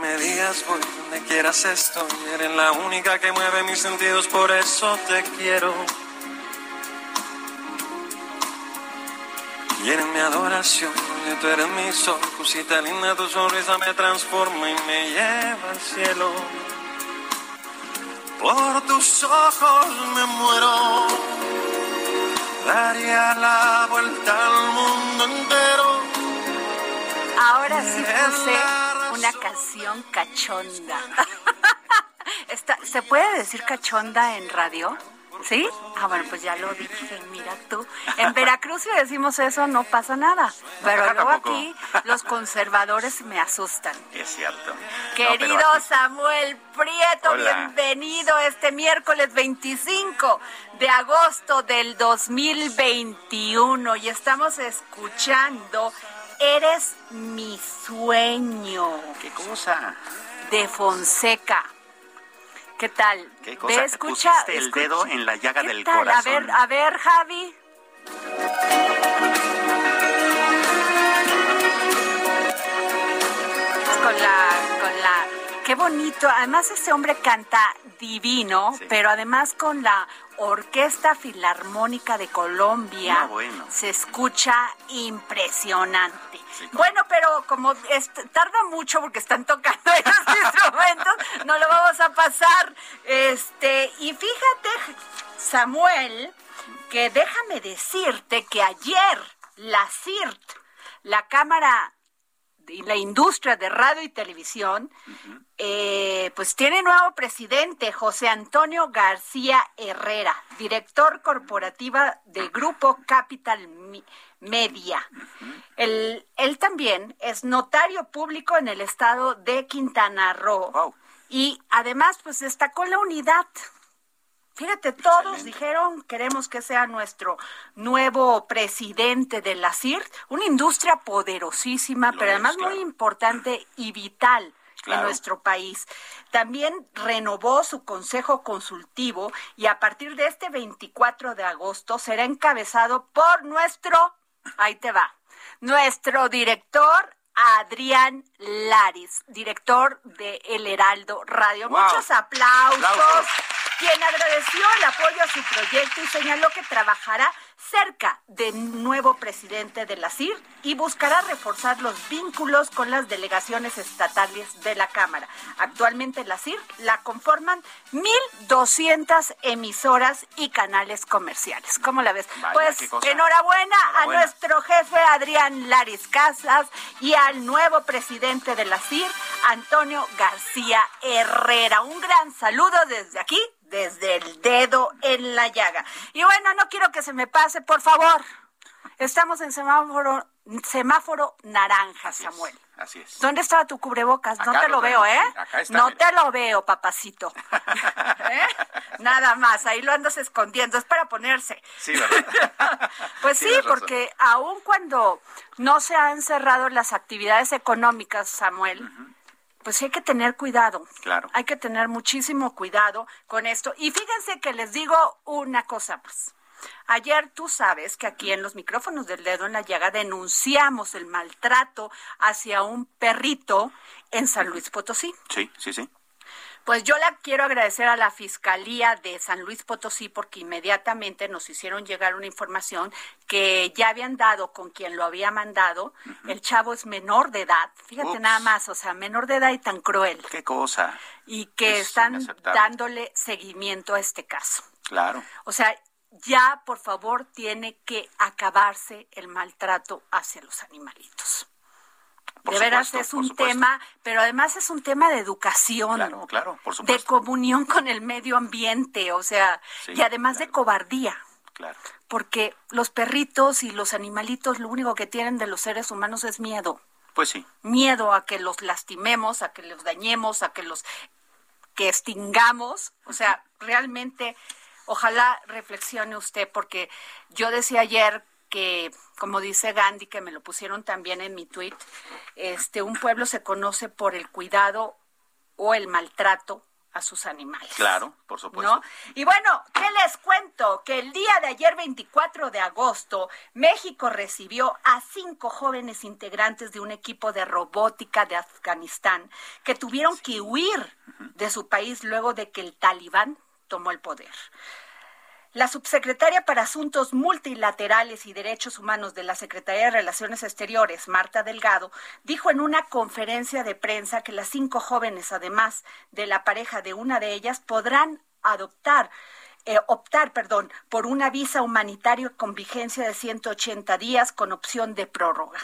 Me digas voy, donde quieras estoy. Eres la única que mueve mis sentidos, por eso te quiero. Y eres mi adoración, y tú eres mi sol. Cosita linda, tu sonrisa me transforma y me lleva al cielo. Por tus ojos me muero. Daría la vuelta al mundo entero. Ahora sí puse una canción cachonda. ¿Se puede decir cachonda en radio? ¿Sí? Ah, bueno, pues ya lo dije, mira tú. En Veracruz si decimos eso no pasa nada, pero luego tampoco. aquí los conservadores me asustan. Es cierto. Querido No, pero aquí- Samuel Prieto, Hola. bienvenido este miércoles 25 de agosto del 2021 y estamos escuchando Eres mi sueño ¿Qué cosa? de Fonseca. ¿Qué tal? ¿Qué cosa? Ve, escucha, Pusiste el escucha. dedo en la llaga ¿Qué del tal? A ver, corazón. a ver, Javi. con la, con la, qué bonito. Además ese hombre canta divino, Sí. pero además con la Orquesta Filarmónica de Colombia No, bueno. se escucha impresionante. Sí, bueno, pero como tarda mucho porque están tocando esos instrumentos, no lo vamos a pasar. Este, y fíjate, Samuel, que déjame decirte que ayer la CIRT, la Cámara y la industria de radio y televisión, eh, pues tiene nuevo presidente, José Antonio García Herrera, director corporativa de Grupo Capital Media. él, él también es notario público en el estado de Quintana Roo. Wow. Y además, pues destacó la unidad. Fíjate, todos Excelente. dijeron queremos que sea nuestro nuevo presidente de la CIRT, una industria poderosísima, Lo pero además muy importante y vital en nuestro país. También renovó su consejo consultivo y a partir de este 24 de agosto será encabezado por nuestro, ahí te va, nuestro director Adrián Laris, director de El Heraldo Radio. Wow. Muchos aplausos. Aplausos. Quien agradeció el apoyo a su proyecto y señaló que trabajará cerca del nuevo presidente de la CIR y buscará reforzar los vínculos con las delegaciones estatales de la Cámara. Actualmente la CIR la conforman 1.200 emisoras y canales comerciales. ¿Cómo la ves? Vaya, pues enhorabuena, a nuestro jefe Adrián Laris Casas y al nuevo presidente de la CIR, Antonio García Herrera. Un gran saludo desde aquí, desde el dedo en la llaga. Y bueno, no quiero que se me pase, por favor. Estamos en semáforo, semáforo naranja, Así es, Samuel. Así es. ¿Dónde estaba tu cubrebocas? no te lo lo veo, ¿eh? acá está, no mira. te lo veo, papacito. ¿Eh? Nada más, ahí lo andas escondiendo. Es para ponerse. Sí, ¿verdad? Pues sí, porque aun cuando no se han cerrado las actividades económicas, Samuel, pues sí hay que tener cuidado. Claro. Hay que tener muchísimo cuidado con esto. Y fíjense que les digo una cosa más. Ayer tú sabes que aquí en los micrófonos del dedo en la llaga denunciamos el maltrato hacia un perrito en San Luis Potosí. Sí, sí, sí. Pues yo la quiero agradecer a la Fiscalía de San Luis Potosí porque inmediatamente nos hicieron llegar una información que ya habían dado con quien lo había mandado. El chavo es menor de edad, fíjate Ups. nada más, o sea, menor de edad y tan cruel. Qué cosa. Y que Es están dándole seguimiento a este caso. Claro. O sea, ya por favor tiene que acabarse el maltrato hacia los animalitos. Por de veras supuesto, es por un tema, pero además es un tema de educación. Claro, claro, por de supuesto. comunión con el medio ambiente, o sea, Sí, y además de cobardía, Claro. porque los perritos y los animalitos lo único que tienen de los seres humanos es miedo, Pues sí. miedo a que los lastimemos, a que los dañemos, a que los que extingamos, o sea, realmente ojalá reflexione usted porque yo decía ayer que como dice Gandhi que me lo pusieron también en mi tweet, este un pueblo se conoce por el cuidado o el maltrato a sus animales. Claro, por supuesto. ¿No? Y bueno, ¿qué les cuento? Que el día de ayer, 24 de agosto, México recibió a cinco jóvenes integrantes de un equipo de robótica de Afganistán que tuvieron que huir de su país luego de que el talibán tomó el poder. La subsecretaria para Asuntos Multilaterales y Derechos Humanos de la Secretaría de Relaciones Exteriores, Marta Delgado, dijo en una conferencia de prensa que las cinco jóvenes, además de la pareja de una de ellas, podrán adoptar eh, optar, perdón, por una visa humanitaria con vigencia de 180 días con opción de prórroga.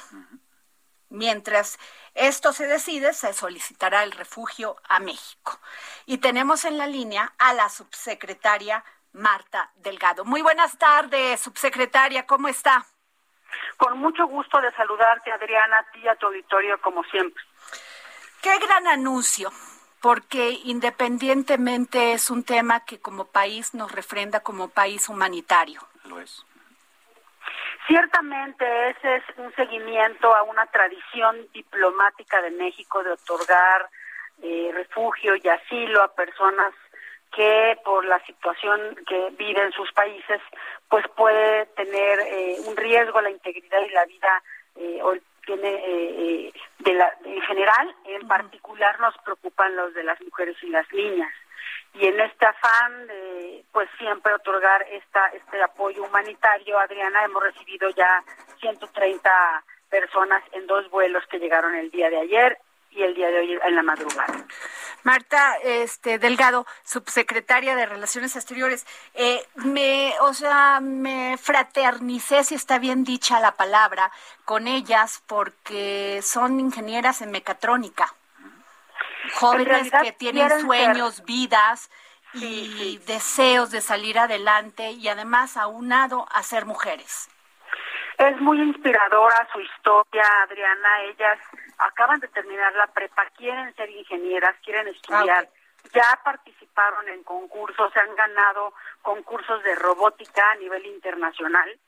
Mientras esto se decide, se solicitará el refugio a México. Y tenemos en la línea a la subsecretaria Marta Delgado. Muy buenas tardes, subsecretaria, ¿cómo está? Con mucho gusto de saludarte, Adriana, a ti y a tu auditorio, como siempre. Qué gran anuncio, porque independientemente es un tema que como país nos refrenda como país humanitario. Lo es. Ciertamente ese es un seguimiento a una tradición diplomática de México de otorgar eh, refugio y asilo a personas que por la situación que vive en sus países, pues puede tener eh, un riesgo a la integridad y la vida eh, o tiene eh, eh, de la, en general, en particular nos preocupan los de las mujeres y las niñas. Y en este afán de, pues siempre otorgar esta este apoyo humanitario, Adriana, hemos recibido ya 130 personas en dos vuelos que llegaron el día de ayer y el día de hoy en la madrugada. Marta este, Delgado, subsecretaria de Relaciones Exteriores, eh, me, o sea, me fraternicé, si está bien dicha la palabra, con ellas porque son ingenieras en mecatrónica. Jóvenes que tienen sueños, vidas y Sí, sí. deseos de salir adelante y además aunado a ser mujeres. Es muy inspiradora su historia, Adriana. Ellas acaban de terminar la prepa, quieren ser ingenieras, quieren estudiar. Ya participaron en concursos, se han ganado concursos de robótica a nivel internacional.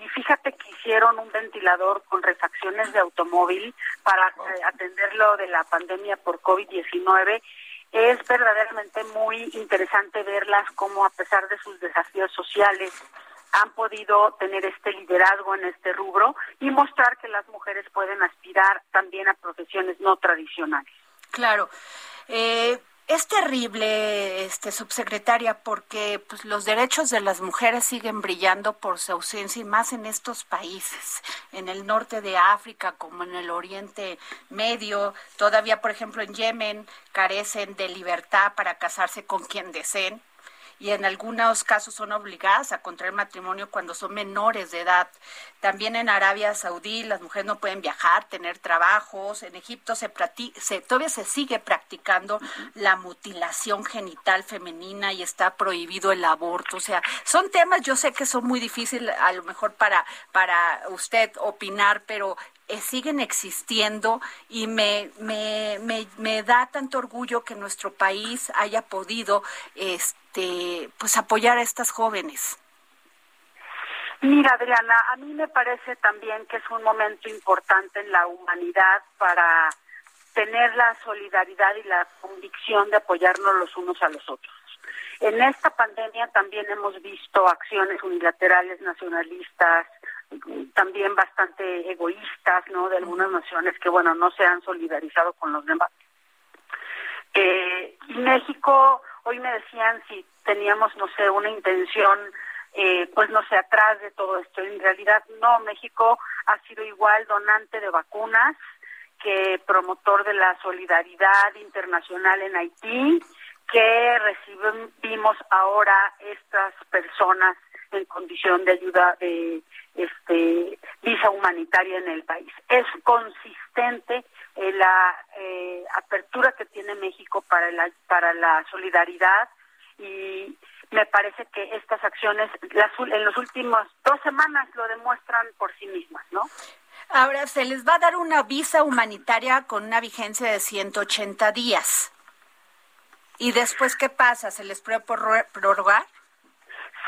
Y fíjate que hicieron un ventilador con refacciones de automóvil para eh, atenderlo de la pandemia por COVID-19. Es verdaderamente muy interesante verlas como a pesar de sus desafíos sociales, han podido tener este liderazgo en este rubro y mostrar que las mujeres pueden aspirar también a profesiones no tradicionales. Claro. Eh, es terrible, este subsecretaria, porque pues, los derechos de las mujeres siguen brillando por su ausencia y más en estos países, en el norte de África como en el Oriente Medio. Todavía, por ejemplo, en Yemen carecen de libertad para casarse con quien deseen y en algunos casos son obligadas a contraer matrimonio cuando son menores de edad. También en Arabia Saudí las mujeres no pueden viajar, tener trabajos. En Egipto se, se todavía se sigue practicando la mutilación genital femenina y está prohibido el aborto. O sea, son temas, yo sé que son muy difíciles a lo mejor para, para usted opinar, pero eh, siguen existiendo y me, me, me, me da tanto orgullo que nuestro país haya podido este pues apoyar a estas jóvenes. Mira, Adriana, a mí me parece también que es un momento importante en la humanidad para tener la solidaridad y la convicción de apoyarnos los unos a los otros. En esta pandemia también hemos visto acciones unilaterales nacionalistas, también bastante egoístas, ¿no? De algunas naciones que, bueno, no se han solidarizado con los demás. Eh, y México, hoy me decían si teníamos, no sé, una intención, eh, pues no sé, atrás de todo esto. En realidad, no, México ha sido igual donante de vacunas que promotor de la solidaridad internacional en Haití, que recibimos ahora estas personas en condición de ayuda de este visa humanitaria en el país. Es consistente en la eh, apertura que tiene México para la para la solidaridad y me parece que estas acciones las, en los últimos dos semanas lo demuestran por sí mismas, ¿no? Ahora se les va a dar una visa humanitaria con una vigencia de 180 días. ¿Y después qué pasa? ¿Se les puede prorrogar?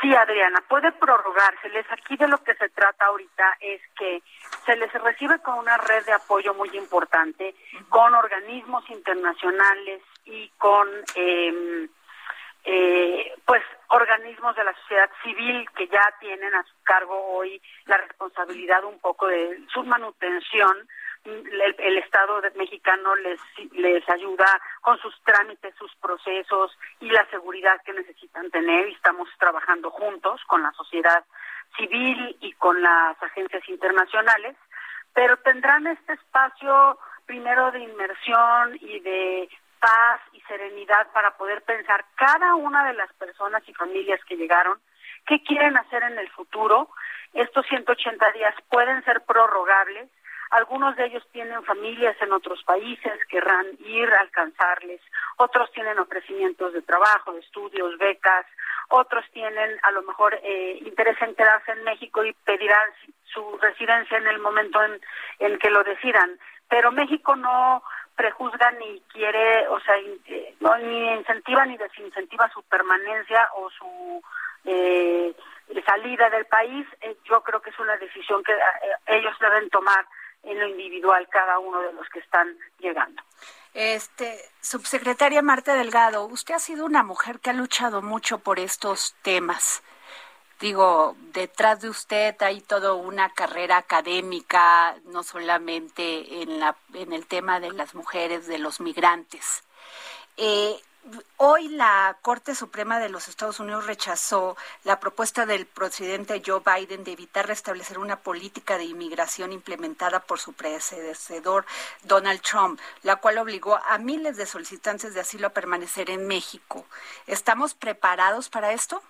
Sí, Adriana, puede prorrogárseles. Aquí de lo que se trata ahorita es que se les recibe con una red de apoyo muy importante, con organismos internacionales y con eh, eh, pues organismos de la sociedad civil que ya tienen a su cargo hoy la responsabilidad un poco de su manutención el, Estado mexicano les, les ayuda con sus trámites, sus procesos y la seguridad que necesitan tener. Y estamos trabajando juntos con la sociedad civil y con las agencias internacionales, pero tendrán este espacio primero de inmersión y de paz y serenidad para poder pensar cada una de las personas y familias que llegaron, qué quieren hacer en el futuro. Estos 180 días pueden ser prorrogables. Algunos de ellos tienen familias en otros países, querrán ir a alcanzarles. Otros tienen ofrecimientos de trabajo, de estudios, becas. Otros tienen a lo mejor eh, interés en quedarse en México y pedirán su residencia en el momento en, que lo decidan. Pero México no prejuzga ni quiere, o sea, eh, no, ni incentiva ni desincentiva su permanencia o su eh, salida del país. Eh, yo creo que es una decisión que ellos deben tomar en lo individual cada uno de los que están llegando. Este, subsecretaria Marta Delgado, usted ha sido una mujer que ha luchado mucho por estos temas digo, detrás de usted hay toda una carrera académica, no solamente en, la, en el tema de las mujeres, de los migrantes. Eh, hoy la Corte Suprema de los Estados Unidos rechazó la propuesta del presidente Joe Biden de evitar restablecer una política de inmigración implementada por su predecesor Donald Trump, la cual obligó a miles de solicitantes de asilo a permanecer en México. ¿Estamos preparados para esto?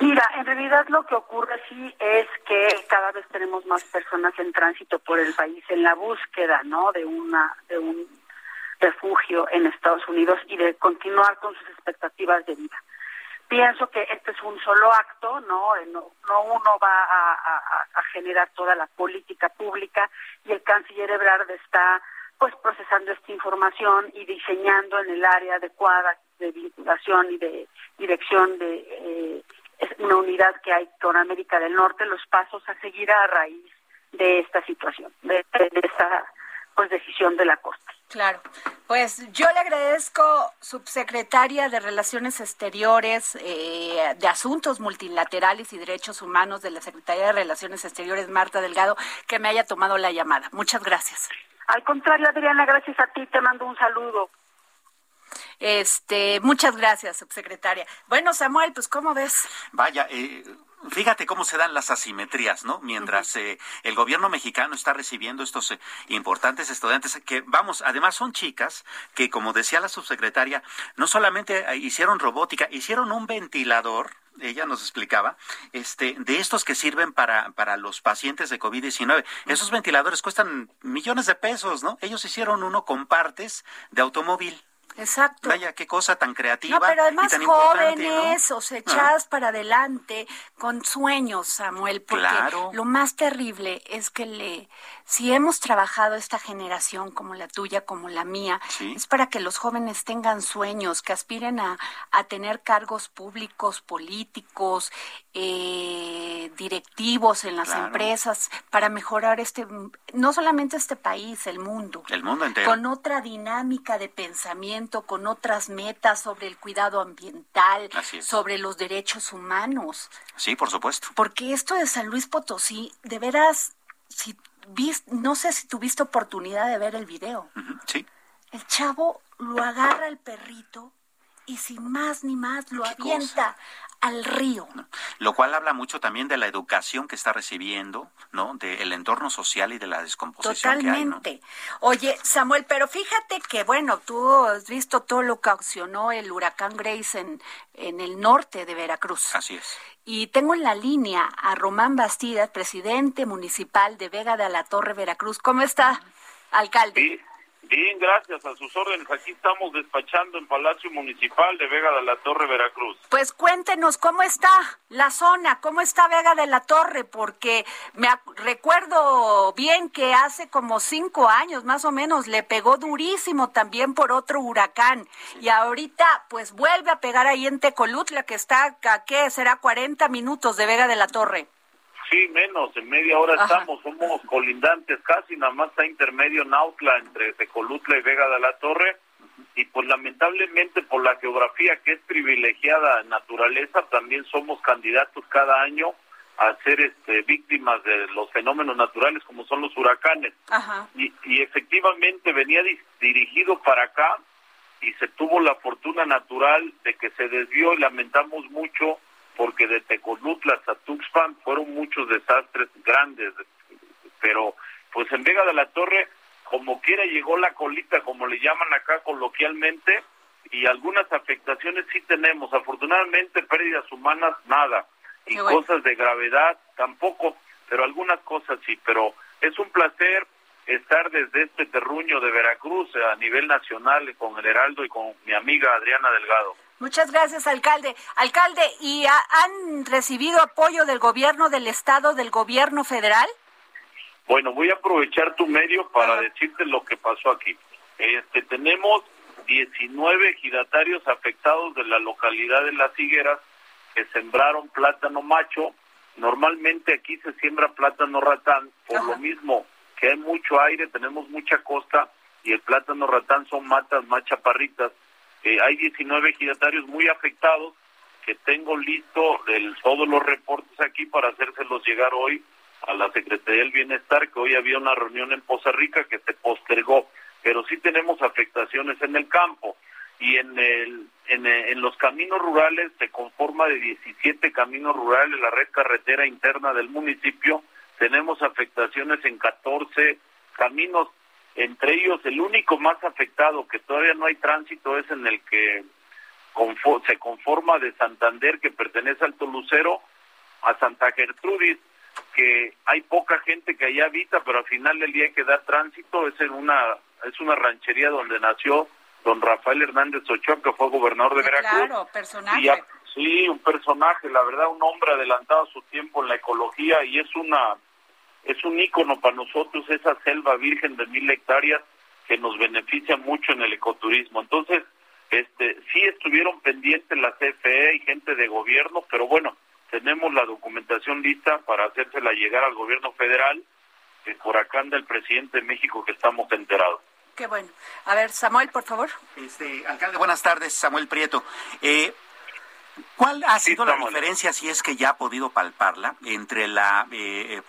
Mira, en realidad lo que ocurre sí es que cada vez tenemos más personas en tránsito por el país en la búsqueda, ¿no? De una de un refugio en Estados Unidos y de continuar con sus expectativas de vida. Pienso que este es un solo acto, no, eh, no, uno va a, generar toda la política pública y el canciller Ebrard está pues procesando esta información y diseñando en el área adecuada de vinculación y de dirección de eh, una unidad que hay con América del Norte, los pasos a seguir a raíz de esta situación, de, esta pues decisión de la Corte. Claro, pues yo le agradezco, subsecretaria de Relaciones Exteriores, eh, de Asuntos Multilaterales y Derechos Humanos de la Secretaría de Relaciones Exteriores, Marta Delgado, que me haya tomado la llamada. Muchas gracias. Al contrario, Adriana, gracias a ti, te mando un saludo. Este, muchas gracias, subsecretaria. Bueno, Samuel, pues ¿cómo ves? Vaya, eh, Fíjate cómo se dan las asimetrías, ¿no? Mientras eh, el gobierno mexicano está recibiendo estos eh, importantes estudiantes que, vamos, además son chicas que, como decía la subsecretaria, no solamente hicieron robótica, hicieron un ventilador ella nos explicaba, este, de estos que sirven para, para los pacientes de COVID-19. Esos ventiladores cuestan millones de pesos, ¿no? Ellos hicieron uno con partes de automóvil. Exacto. Vaya, qué cosa tan creativa. No, pero además jóvenes, o sea, echadas para adelante, con sueños, Samuel, porque lo más terrible es que le si hemos trabajado esta generación como la tuya, como la mía, es para que los jóvenes tengan sueños, que aspiren a, tener cargos públicos, políticos, eh, directivos en las empresas, para mejorar este, no solamente este país, el mundo. El mundo entero. Con otra dinámica de pensamiento, con otras metas sobre el cuidado ambiental, sobre los derechos humanos. Sí, por supuesto. Porque esto de San Luis Potosí, de veras, si no sé si tuviste oportunidad de ver el video. sí. El chavo lo agarra el perrito y sin más ni más lo avienta al río. Lo cual habla mucho también de la educación que está recibiendo, ¿no? Del entorno social y de la descomposición Totalmente. que hay, Oye, Samuel, pero fíjate que, bueno, tú has visto todo lo que accionó el huracán Grace en, en el norte de Veracruz. Así es. Y tengo en la línea a Román Bastidas, presidente municipal de Vega de la Torre, Veracruz. ¿Cómo está, alcalde? Bien, gracias a sus órdenes. Aquí estamos despachando en Palacio Municipal de Vega de la Torre, Veracruz. Pues cuéntenos cómo está la zona, cómo está Vega de la Torre, porque me recuerdo bien que hace como cinco años más o menos le pegó durísimo también por otro huracán y ahorita pues vuelve a pegar ahí en Tecolutla que está a qué será 40 minutos de Vega de la Torre. Sí, menos, en media hora estamos, somos colindantes casi, nada más está intermedio Nautla entre Tecolutla y Vega de la Torre, y pues lamentablemente por la geografía que es privilegiada naturaleza, también somos candidatos cada año a ser este, víctimas de los fenómenos naturales como son los huracanes. Y, y efectivamente venía dirigido para acá y se tuvo la fortuna natural de que se desvió y lamentamos mucho porque de Tecolutla hasta Tuxpan fueron muchos desastres grandes, pero pues en Vega de la Torre, como quiera llegó la colita, como le llaman acá coloquialmente, y algunas afectaciones sí tenemos, afortunadamente pérdidas humanas nada, y cosas de gravedad tampoco, pero algunas cosas sí, pero es un placer estar desde este terruño de Veracruz a nivel nacional con el Heraldo y con mi amiga Adriana Delgado. Muchas gracias, alcalde. Alcalde, ¿y han recibido apoyo del gobierno del estado, del gobierno federal? Bueno, voy a aprovechar tu medio para decirte lo que pasó aquí. Este, tenemos 19 giratarios afectados de la localidad de Las Higueras que sembraron plátano macho. Normalmente aquí se siembra plátano ratán, por lo mismo que hay mucho aire, tenemos mucha costa y el plátano ratán son matas más chaparritas hay 19 giratarios muy afectados que tengo listo todos los reportes aquí para hacérselos llegar hoy a la Secretaría del Bienestar, que hoy había una reunión en Poza Rica que se postergó, pero sí tenemos afectaciones en el campo y en, el, en, en los caminos rurales se conforma de 17 caminos rurales la red carretera interna del municipio, tenemos afectaciones en 14 caminos entre ellos, el único más afectado que todavía no hay tránsito es en el que se conforma de Santander, que pertenece al Tolucero, a Santa Gertrudis, que hay poca gente que allá habita, pero al final del día hay que dar tránsito. Es en una es una ranchería donde nació don Rafael Hernández Ochoa, que fue gobernador de Veracruz. Claro, personaje. sí, un personaje, la verdad, un hombre adelantado a su tiempo en la ecología y es una es un ícono para nosotros esa selva virgen de mil hectáreas que nos beneficia mucho en el ecoturismo. Entonces, este, sí estuvieron pendientes la CFE y gente de gobierno, pero bueno, tenemos la documentación lista para hacérsela llegar al gobierno federal, que por acá anda el presidente de México que estamos enterados. Qué bueno. A ver, Samuel, por favor. Este, alcalde, buenas tardes, Samuel Prieto. Eh, ¿Cuál ha sido la diferencia, si es que ya ha podido palparla, entre la eh, eh,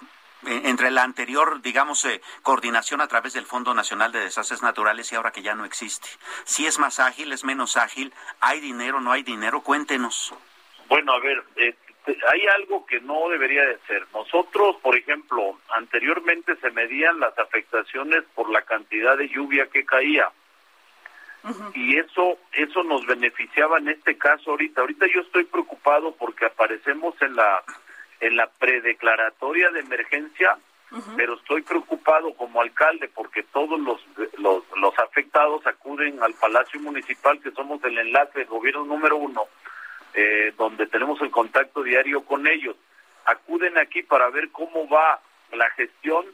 entre la anterior, digamos, eh, coordinación a través del Fondo Nacional de Desastres Naturales y ahora que ya no existe? Si es más ágil, es menos ágil, hay dinero, no hay dinero, cuéntenos. Bueno, a ver, eh, hay algo que no debería de ser. Nosotros, por ejemplo, anteriormente se medían las afectaciones por la cantidad de lluvia que caía. Y eso eso nos beneficiaba en este caso ahorita. Ahorita yo estoy preocupado porque aparecemos en la en la predeclaratoria de emergencia, pero estoy preocupado como alcalde porque todos los, los, los afectados acuden al Palacio Municipal, que somos el enlace del gobierno número uno, eh, donde tenemos el contacto diario con ellos. Acuden aquí para ver cómo va la gestión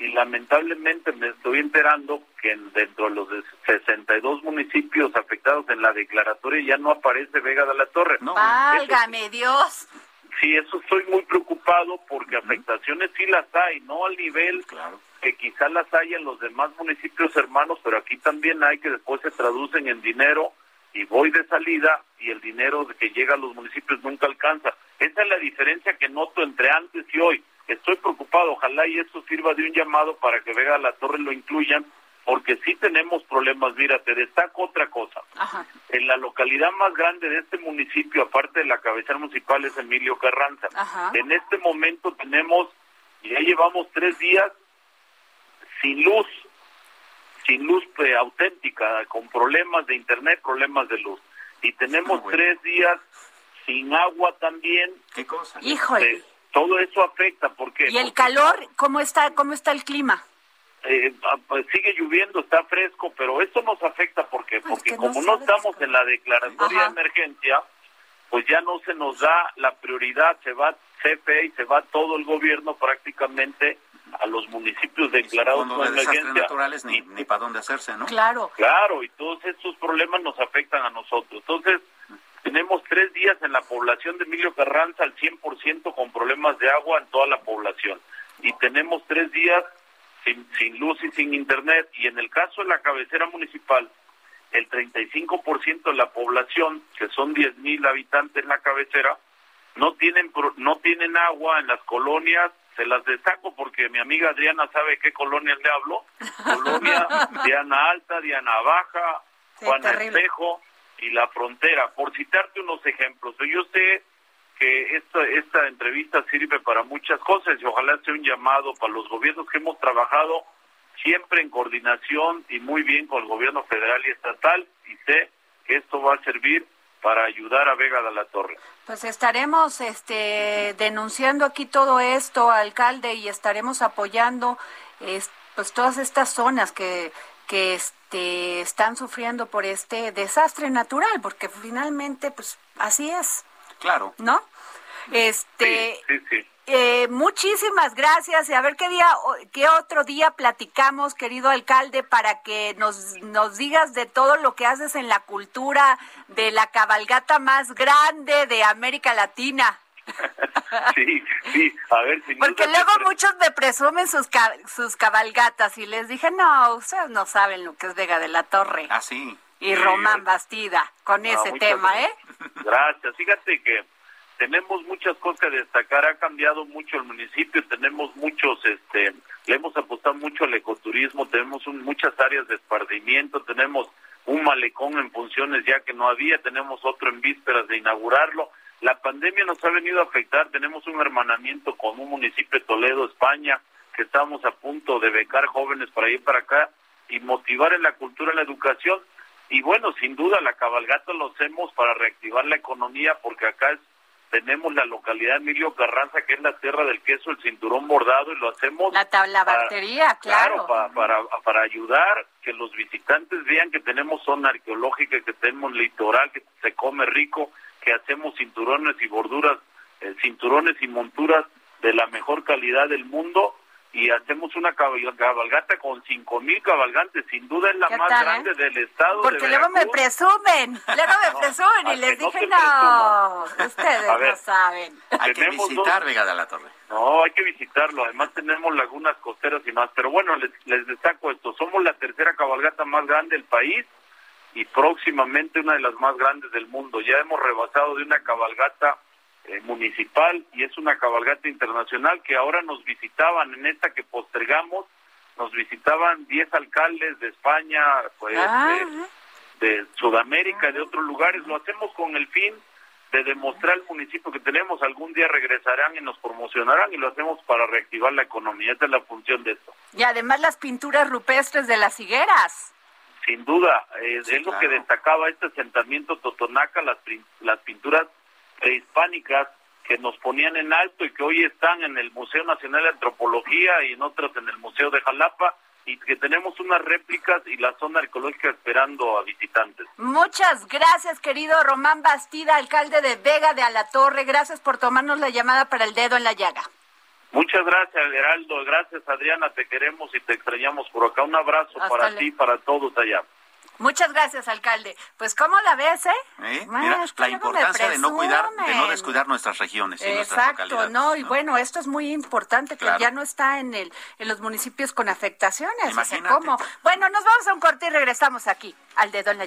y lamentablemente me estoy enterando que dentro de los 62 municipios afectados en la declaratoria ya no aparece Vega de la Torre. No, Válgame Dios. Sí, eso estoy muy preocupado porque afectaciones sí las hay, no al nivel que quizás las hay en los demás municipios hermanos, pero aquí también hay que después se traducen en dinero y voy de salida y el dinero que llega a los municipios nunca alcanza. Esa es la diferencia que noto entre antes y hoy. Estoy preocupado, ojalá y esto sirva de un llamado para que Vega la Torre lo incluyan, porque sí tenemos problemas. Mira, te destaco otra cosa. En la localidad más grande de este municipio, aparte de la cabecera municipal, es Emilio Carranza. En este momento tenemos, ya llevamos tres días sin luz, sin luz eh, auténtica, con problemas de internet, problemas de luz. Y tenemos ah, tres días sin agua también. ¿Qué cosa? Híjole. Eh, todo eso afecta porque... ¿Y el calor? ¿Cómo está, cómo está el clima? Eh, ah, pues sigue lloviendo, está fresco, pero esto nos afecta porque pues porque como no estamos en la declaratoria de emergencia, pues ya no se nos da la prioridad, se va CFE y se va todo el gobierno prácticamente a los municipios declarados como de emergencia. naturales ni, ni para dónde hacerse, ¿no? Claro. Claro, y todos estos problemas nos afectan a nosotros. Entonces, tenemos tres días en la población de Emilio Carranza al 100% con problemas de agua en toda la población. Y tenemos tres días sin, sin luz y sin internet. Y en el caso de la cabecera municipal, el 35% de la población, que son 10 mil habitantes en la cabecera, no tienen, no tienen agua en las colonias. Se las destaco porque mi amiga Adriana sabe qué colonias le hablo. Colonia Diana Alta, Diana Baja, Juan Espejo y la frontera. Por citarte unos ejemplos, yo sé que esta, esta entrevista sirve para muchas cosas y ojalá sea un llamado para los gobiernos que hemos trabajado siempre en coordinación y muy bien con el gobierno federal y estatal y sé que esto va a servir para ayudar a Vega de la Torre. Pues estaremos este, denunciando aquí todo esto, alcalde, y estaremos apoyando pues todas estas zonas que, que este, están sufriendo por este desastre natural, porque finalmente, pues así es. Claro. ¿No? Este, Eh, muchísimas gracias y a ver qué día, qué otro día platicamos, querido alcalde, para que nos, nos digas de todo lo que haces en la cultura de la cabalgata más grande de América Latina. sí, sí, a ver si Porque luego muchos me presumen sus, sus cabalgatas y les dije, no, ustedes no saben lo que es Vega de la Torre. Ah, sí. Y Román Bastida, con ese tema, ¿eh? Gracias. Fíjate que tenemos muchas cosas que destacar. Ha cambiado mucho el municipio. Tenemos muchos, este, le hemos apostado mucho al ecoturismo. Tenemos muchas áreas de esparcimiento. Tenemos un malecón en funciones ya que no había. Tenemos otro en vísperas de inaugurarlo. La pandemia nos ha venido a afectar. Tenemos un hermanamiento con un municipio de Toledo, España, que estamos a punto de becar jóvenes para ir para acá y motivar en la cultura, en la educación. Y bueno, sin duda la cabalgata lo hacemos para reactivar la economía porque acá tenemos la localidad de Emilio Carranza, que es la tierra del queso, el cinturón bordado, y lo hacemos... La tabla batería, claro. Claro, para, para, ayudar que los visitantes vean que tenemos zona arqueológica, que tenemos litoral, que se come rico, que hacemos cinturones y borduras, eh, cinturones y monturas de la mejor calidad del mundo y hacemos una cabalgata con cinco mil cabalgantes, sin duda es la más eh? grande del estado. Porque luego me presumen, luego me presumen y les dije no, ustedes no saben. Hay que visitar Vega de la Torre. No, hay que visitarlo. Además tenemos lagunas costeras y más. Pero bueno, les, les destaco esto. Somos la tercera cabalgata más grande del país y próximamente una de las más grandes del mundo. Ya hemos rebasado de una cabalgata eh, municipal y es una cabalgata internacional que ahora nos visitaban en esta que postergamos, nos visitaban 10 alcaldes de España, pues, ah. de, Sudamérica, de otros lugares. Lo hacemos con el fin de demostrar al municipio que tenemos, algún día regresarán y nos promocionarán y lo hacemos para reactivar la economía. Esa es la función de esto. Y además las pinturas rupestres de las higueras. Sin duda, eh, es lo que destacaba este asentamiento Totonaca, las, las pinturas prehispánicas que nos ponían en alto y que hoy están en el Museo Nacional de Antropología y en otras en el Museo de Jalapa y que tenemos unas réplicas y la zona arqueológica esperando a visitantes. Muchas gracias, querido Román Bastida, alcalde de Vega de Alatorre. Gracias por tomarnos la llamada para el dedo en la llaga. Muchas gracias, Geraldo. Gracias, Adriana. Te queremos y te extrañamos por acá. Un abrazo para ti y para todos allá. Muchas gracias, alcalde. Pues, ¿cómo la ves, eh? ¿Eh? Mira, la importancia de no cuidar, de no descuidar nuestras regiones y Exacto, no, y bueno, esto es muy importante que ya no está en el en los municipios con afectaciones. ¿cómo? Bueno, nos vamos a un corte y regresamos aquí, al dedo en la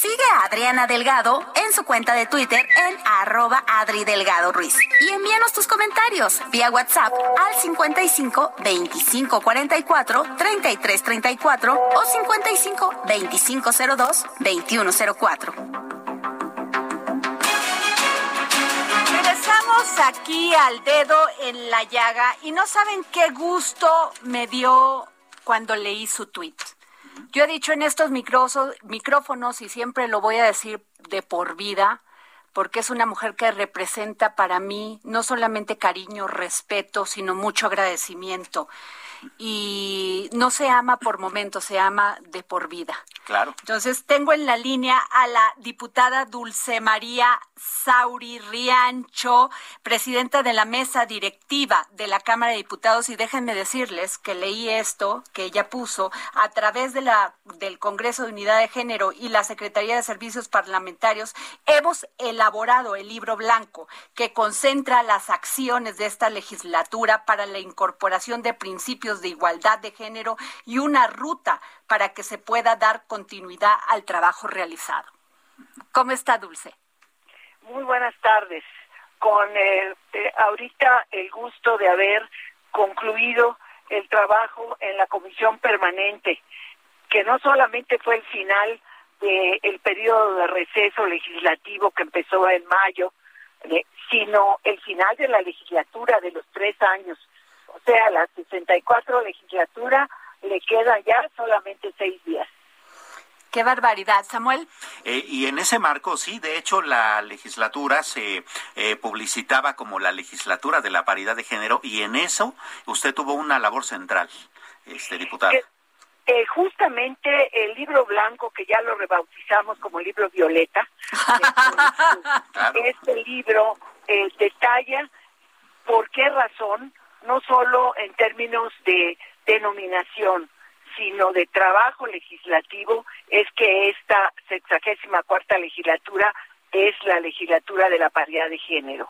Sigue a Adriana Delgado en su cuenta de Twitter en arroba Adri Delgado Ruiz. Y envíanos tus comentarios vía WhatsApp al 55 25 44 33 34 o 55 25 02 21 04. Regresamos aquí al dedo en la llaga y no saben qué gusto me dio cuando leí su tweet. Yo he dicho en estos micrófonos y siempre lo voy a decir de por vida, porque es una mujer que representa para mí no solamente cariño, respeto, sino mucho agradecimiento y no se ama por momentos, se ama de por vida. Claro. Entonces tengo en la línea a la diputada Dulce María Sauri Riancho, presidenta de la mesa directiva de la Cámara de Diputados y déjenme decirles que leí esto que ella puso a través de la del Congreso de Unidad de Género y la Secretaría de Servicios Parlamentarios hemos elaborado el libro blanco que concentra las acciones de esta legislatura para la incorporación de principios de igualdad de género y una ruta para que se pueda dar continuidad al trabajo realizado. ¿Cómo está, Dulce? Muy buenas tardes. Con eh, ahorita el gusto de haber concluido el trabajo en la comisión permanente, que no solamente fue el final del periodo de receso legislativo que empezó en mayo, eh, sino el final de la legislatura de los tres años o sea, a la 64 legislatura le quedan ya solamente seis días. Qué barbaridad, Samuel. Eh, y en ese marco, sí, de hecho, la legislatura se eh, publicitaba como la legislatura de la paridad de género y en eso usted tuvo una labor central, este diputado. Eh, justamente el libro blanco, que ya lo rebautizamos como libro violeta, este libro detalla por qué razón no solo en términos de denominación, sino de trabajo legislativo, es que esta sexagésima cuarta legislatura es la legislatura de la paridad de género.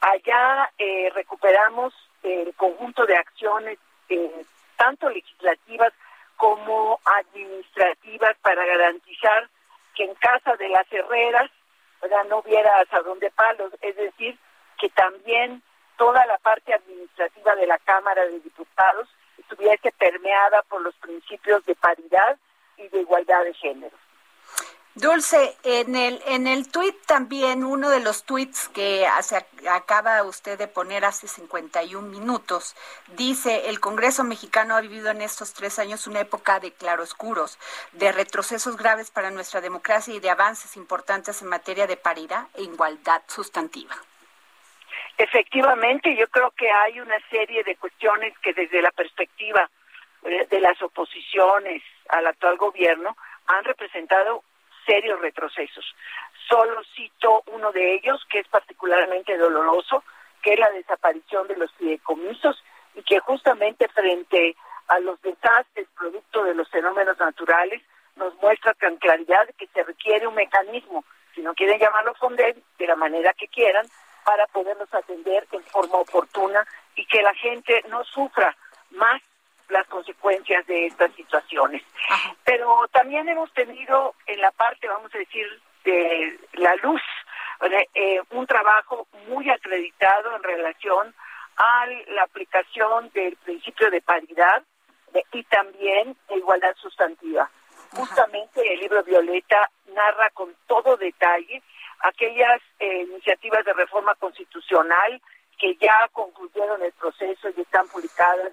Allá eh, recuperamos el conjunto de acciones, eh, tanto legislativas como administrativas, para garantizar que en casa de las herreras no hubiera asadón de palos, es decir, que también toda la parte administrativa de la Cámara de Diputados estuviese permeada por los principios de paridad y de igualdad de género. Dulce, en el en el tuit también, uno de los tuits que hace, acaba usted de poner hace 51 minutos, dice, el Congreso mexicano ha vivido en estos tres años una época de claroscuros, de retrocesos graves para nuestra democracia y de avances importantes en materia de paridad e igualdad sustantiva. Efectivamente, yo creo que hay una serie de cuestiones que desde la perspectiva eh, de las oposiciones al actual gobierno han representado serios retrocesos. Solo cito uno de ellos que es particularmente doloroso, que es la desaparición de los fideicomisos y que justamente frente a los desastres producto de los fenómenos naturales nos muestra con claridad que se requiere un mecanismo, si no quieren llamarlo FONDEN, de la manera que quieran, para poderlos atender en forma oportuna y que la gente no sufra más las consecuencias de estas situaciones. Pero también hemos tenido en la parte, vamos a decir, de la luz, eh, un trabajo muy acreditado en relación a la aplicación del principio de paridad y también de igualdad sustantiva. Justamente el libro Violeta narra con todo detalle aquellas eh, iniciativas de reforma constitucional que ya concluyeron el proceso y están publicadas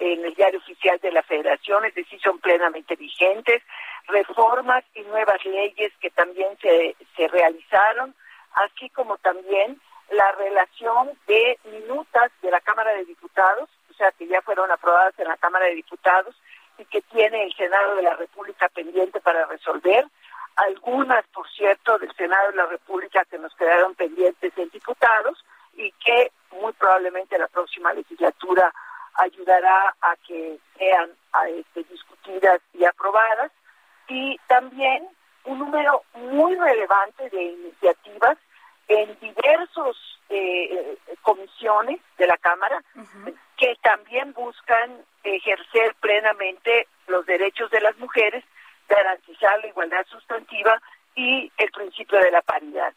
en el diario oficial de la Federación, es decir, son plenamente vigentes, reformas y nuevas leyes que también se, se realizaron, así como también la relación de minutas de la Cámara de Diputados, o sea, que ya fueron aprobadas en la Cámara de Diputados y que tiene el Senado de la República pendiente para resolver, algunas, por cierto, del Senado de la República que nos quedaron pendientes en diputados y que muy probablemente la próxima legislatura ayudará a que sean este, discutidas y aprobadas. Y también un número muy relevante de iniciativas en diversos eh, comisiones de la Cámara que también buscan ejercer plenamente los derechos de las mujeres garantizar la igualdad sustantiva y el principio de la paridad.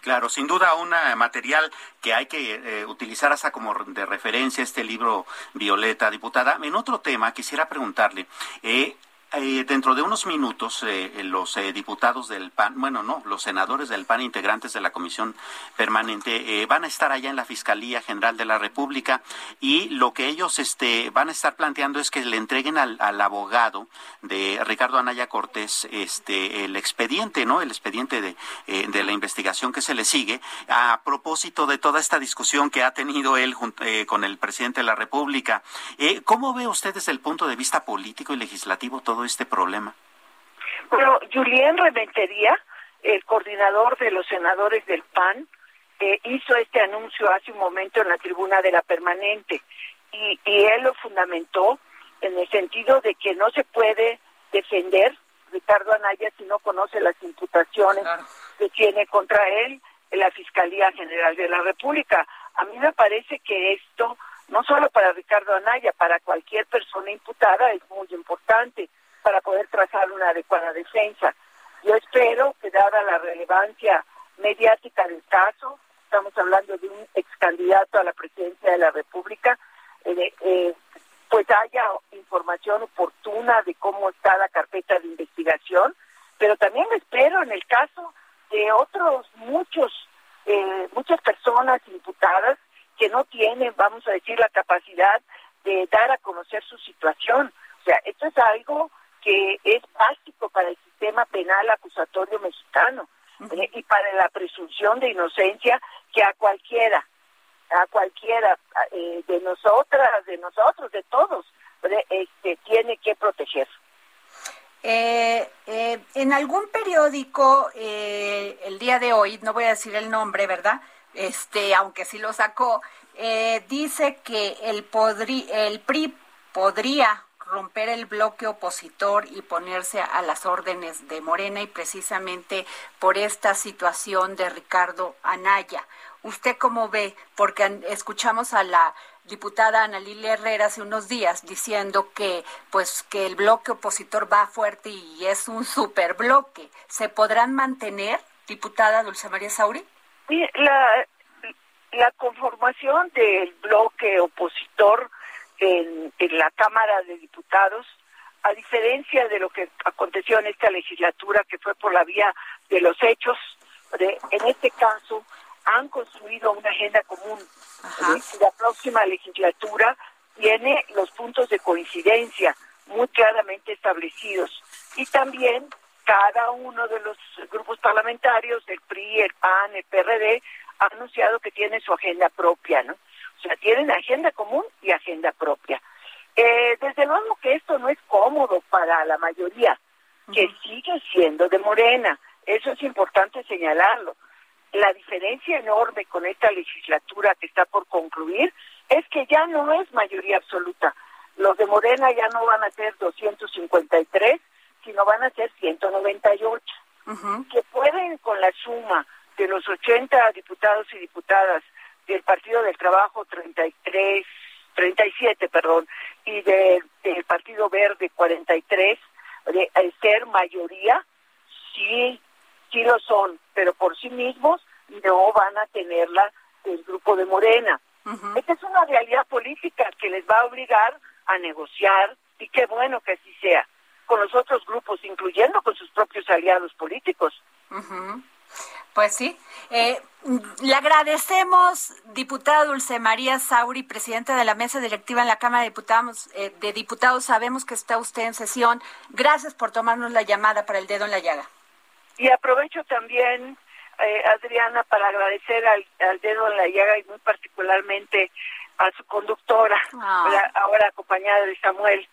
Claro, sin duda un material que hay que eh, utilizar hasta como de referencia este libro Violeta, diputada. En otro tema quisiera preguntarle, eh, eh, dentro de unos minutos, eh, los eh, diputados del PAN, bueno, no, los senadores del PAN, integrantes de la comisión permanente, van a estar allá en la Fiscalía General de la República y lo que ellos este, van a estar planteando es que le entreguen al, abogado de Ricardo Anaya Cortés este, el expediente, ¿no? El expediente de, de, la investigación que se le sigue a propósito de toda esta discusión que ha tenido él con el presidente de la República. ¿Cómo ve usted desde el punto de vista político y legislativo todo este problema? Bueno, Julien Rementería, el coordinador de los senadores del PAN, eh, hizo este anuncio hace un momento en la tribuna de la permanente y, él lo fundamentó en el sentido de que no se puede defender Ricardo Anaya si no conoce las imputaciones que tiene contra él en la Fiscalía General de la República. A mí me parece que esto, no solo para Ricardo Anaya, para cualquier persona imputada es muy importante para poder trazar una adecuada defensa. Yo espero que dada la relevancia mediática del caso, estamos hablando de un ex candidato a la presidencia de la República, eh, eh, pues haya información oportuna de cómo está la carpeta de investigación, pero también espero en el caso de otros muchos, eh, muchas personas imputadas que no tienen, vamos a decir, la capacidad de dar a conocer su situación. O sea, esto es algo que es básico para el sistema penal acusatorio mexicano eh, y para la presunción de inocencia que a cualquiera, a cualquiera eh, de nosotras, de nosotros, de todos, este, tiene que proteger. Eh, en algún periódico el día de hoy, no voy a decir el nombre, ¿verdad? Este, aunque sí lo sacó, dice que el, podri, el PRI podría romper el bloque opositor y ponerse a las órdenes de Morena y precisamente por esta situación de Ricardo Anaya. ¿Usted cómo ve? Porque escuchamos a la diputada Ana Lilia Herrera hace unos días diciendo que pues que el bloque opositor va fuerte y es un super bloque. ¿Se podrán mantener, diputada Dulce María Sauri? La, la conformación del bloque opositor en, la Cámara de Diputados, a diferencia de lo que aconteció en esta legislatura, que fue por la vía de los hechos, en este caso han construido una agenda común. La próxima legislatura tiene los puntos de coincidencia muy claramente establecidos. Y también cada uno de los grupos parlamentarios, el PRI, el PAN, el PRD, ha anunciado que tiene su agenda propia, ¿no? O sea, tienen agenda común y agenda propia. Eh, desde luego que esto no es cómodo para la mayoría, que sigue siendo de Morena. Eso es importante señalarlo. La diferencia enorme con esta legislatura que está por concluir es que ya no es mayoría absoluta. Los de Morena ya no van a ser 253, sino van a ser 198, que pueden con la suma de los 80 diputados y diputadas del Partido del Trabajo 33, 37, perdón, y del Partido Verde 43, de, de ser mayoría, sí, sí lo son, pero por sí mismos no van a tenerla del grupo de Morena. Esta es una realidad política que les va a obligar a negociar, y qué bueno que así sea, con los otros grupos, incluyendo con sus propios aliados políticos. Pues sí. Eh, le agradecemos, diputada Dulce María Sauri, presidenta de la mesa directiva en la Cámara de Diputados. Eh, de Diputados, sabemos que está usted en sesión. Gracias por tomarnos la llamada para el dedo en la llaga. Y aprovecho también, eh, Adriana, para agradecer al, dedo en la llaga y muy particularmente a su conductora, ah. ahora acompañada de Samuel,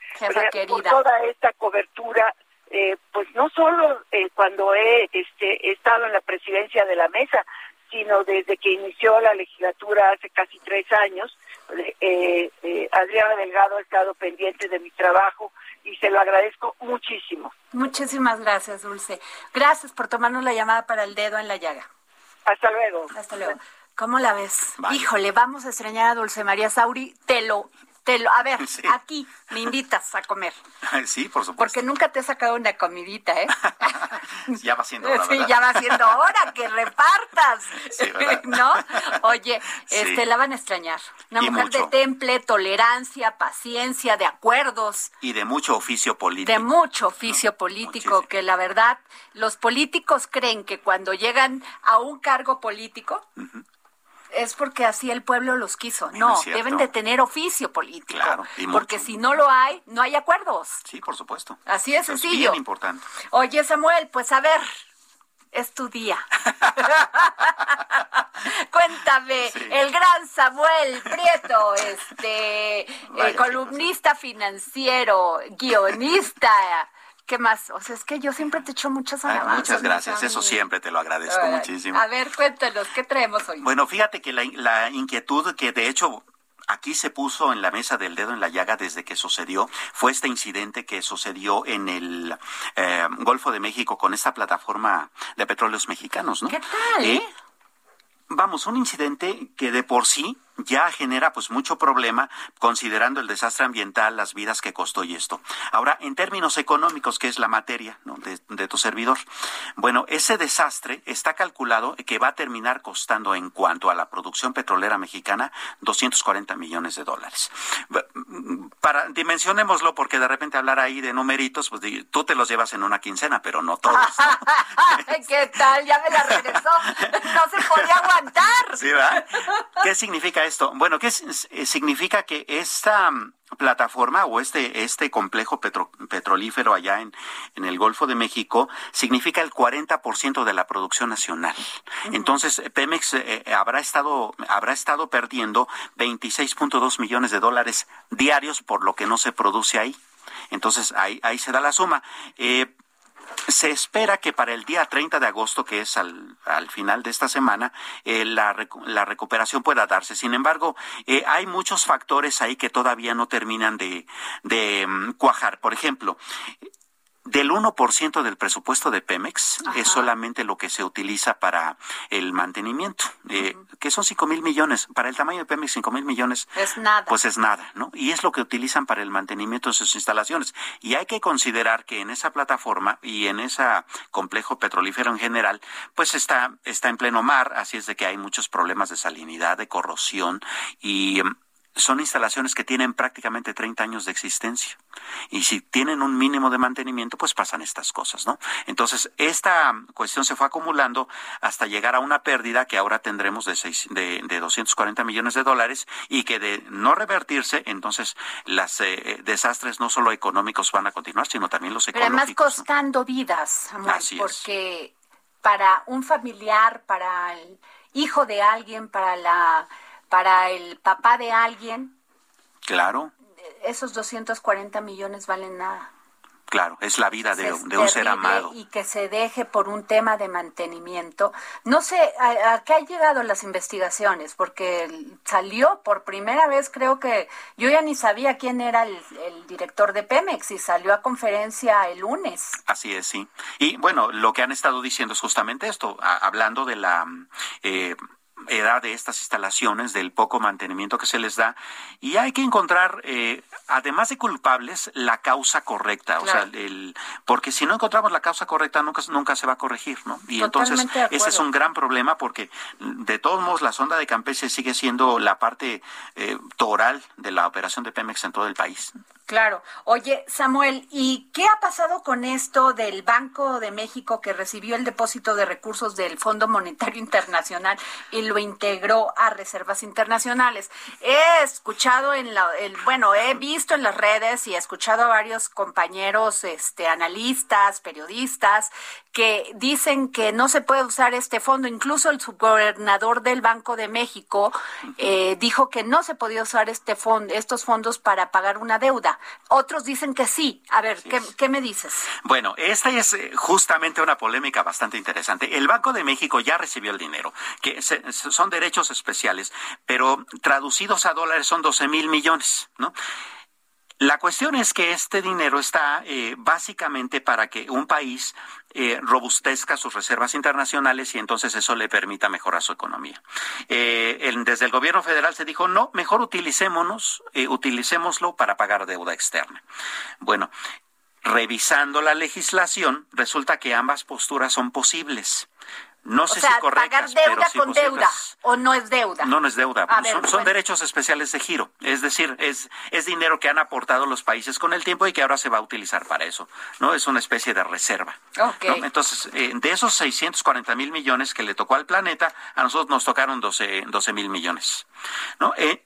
por toda esta cobertura eh, pues no solo eh, cuando he este, estado en la presidencia de la mesa, sino desde que inició la legislatura hace casi tres años, eh, eh, Adriana Delgado ha estado pendiente de mi trabajo y se lo agradezco muchísimo. Muchísimas gracias, Dulce. Gracias por tomarnos la llamada para el dedo en la llaga. Hasta luego. Hasta luego. ¿Cómo la ves? Híjole, vamos a extrañar a Dulce María Sauri. Te lo a ver, aquí me invitas a comer. Sí, por supuesto. Porque nunca te he sacado una comidita, ¿eh? ya va siendo hora, Sí, ya va siendo hora que repartas. ¿No? Oye, este la van a extrañar. Una mujer de temple, tolerancia, paciencia, de acuerdos. Y de mucho oficio político. De mucho oficio político, que la verdad, los políticos creen que cuando llegan a un cargo político, es porque así el pueblo los quiso. No, deben de tener oficio político. Claro, porque si no lo hay, no hay acuerdos. Sí, por supuesto. Así es sencillo. Es bien importante. Oye, Samuel, pues a ver, es tu día. Cuéntame, el gran Samuel Prieto, este eh, columnista financiero, guionista, ¿Qué más? O sea, es que yo siempre te echo muchas alabanzas. muchas gracias, eso siempre te lo agradezco muchísimo. A ver, cuéntanos, ¿qué traemos hoy? Bueno, fíjate que la, inquietud que de hecho aquí se puso en la mesa del dedo en la llaga desde que sucedió fue este incidente que sucedió en el eh, Golfo de México con esta plataforma de petróleos mexicanos, ¿no? ¿Qué tal? ¿Eh? Vamos, un incidente que de por sí ya genera pues mucho problema considerando el desastre ambiental, las vidas que costó y esto. Ahora, en términos económicos, que es la materia de, tu servidor, bueno, ese desastre está calculado que va a terminar costando en cuanto a la producción petrolera mexicana 240 millones de dólares. Para dimensionémoslo, porque de repente hablar ahí de numeritos, pues tú te los llevas en una quincena, pero no todos. ¿Qué tal? Ya me la regresó. No se podía aguantar. ¿Sí, verdad? ¿Qué significa esto? Bueno, ¿qué eh, significa que esta mm, plataforma o este, este complejo petrolífero allá en, en el Golfo de México significa el 40% de la producción nacional. Entonces, Pemex eh, eh, habrá, estado, habrá estado perdiendo 26.2 millones de dólares diarios por lo que no se produce ahí. Entonces, ahí, ahí se da la suma. Eh, se espera que para el día 30 de agosto, que es al, al final de esta semana, eh, la, la, recuperación pueda darse. Sin embargo, eh, hay muchos factores ahí que todavía no terminan de, de mm, cuajar. Por ejemplo, del 1% del presupuesto de Pemex es solamente lo que se utiliza para el mantenimiento, eh, que son 5 mil millones. Para el tamaño de Pemex, 5 mil millones. Es nada. Pues es nada, ¿no? Y es lo que utilizan para el mantenimiento de sus instalaciones. Y hay que considerar que en esa plataforma y en ese complejo petrolífero en general, pues está, está en pleno mar, así es de que hay muchos problemas de salinidad, de corrosión y son instalaciones que tienen prácticamente 30 años de existencia. Y si tienen un mínimo de mantenimiento, pues pasan estas cosas, ¿no? Entonces, esta cuestión se fue acumulando hasta llegar a una pérdida que ahora tendremos de, seis, de, de 240 millones de dólares y que de no revertirse, entonces, los eh, desastres no solo económicos van a continuar, sino también los económicos. Pero además costando vidas, amor, porque para un familiar, para el hijo de alguien, para la para el papá de alguien. Claro. Esos 240 millones valen nada. Claro, es la vida de, un ser amado. Y que se deje por un tema de mantenimiento. No sé a, qué han llegado las investigaciones, porque salió por primera vez, creo que yo ya ni sabía quién era el, director de Pemex y salió a conferencia el lunes. Así es, sí. Y bueno, lo que han estado diciendo es justamente esto, hablando de la... Eh, edad de estas instalaciones, del poco mantenimiento que se les da, y hay que encontrar, eh, además de culpables, la causa correcta, o sea, el, porque si no encontramos la causa correcta nunca, nunca se va a corregir, ¿no? Y entonces ese es un gran problema porque de todos modos la sonda de Campeche sigue siendo la parte eh, toral de la operación de Pemex en todo el país. Claro. Oye, Samuel, ¿y qué ha pasado con esto del Banco de México que recibió el depósito de recursos del Fondo Monetario Internacional y lo integró a reservas internacionales? He escuchado en la, el, bueno, he visto en las redes y he escuchado a varios compañeros, este, analistas, periodistas, que dicen que no se puede usar este fondo. Incluso el subgobernador del Banco de México eh, dijo que no se podía usar este fondo, estos fondos para pagar una deuda. Otros dicen que sí. A ver, ¿qué, me dices? Bueno, esta es eh, justamente una polémica bastante interesante. El Banco de México ya recibió el dinero, que son derechos especiales, pero traducidos a dólares son 12 mil millones, ¿no? La cuestión es que este dinero está eh, básicamente para que un país eh, robustezca sus reservas internacionales y entonces eso le permita mejorar su economía. Eh, desde el gobierno federal se dijo, no, mejor utilicémonos, utilicémoslo para pagar deuda externa. Bueno, revisando la legislación, resulta que ambas posturas son posibles. No sé si correctas, pagar deuda con deuda o no es deuda. No, no es deuda. son, derechos especiales de giro. Es decir, es, es dinero que han aportado los países con el tiempo y que ahora se va a utilizar para eso. No es una especie de reserva. Entonces, eh, de esos 640 mil millones que le tocó al planeta, a nosotros nos tocaron 12 mil millones. ¿no? Eh,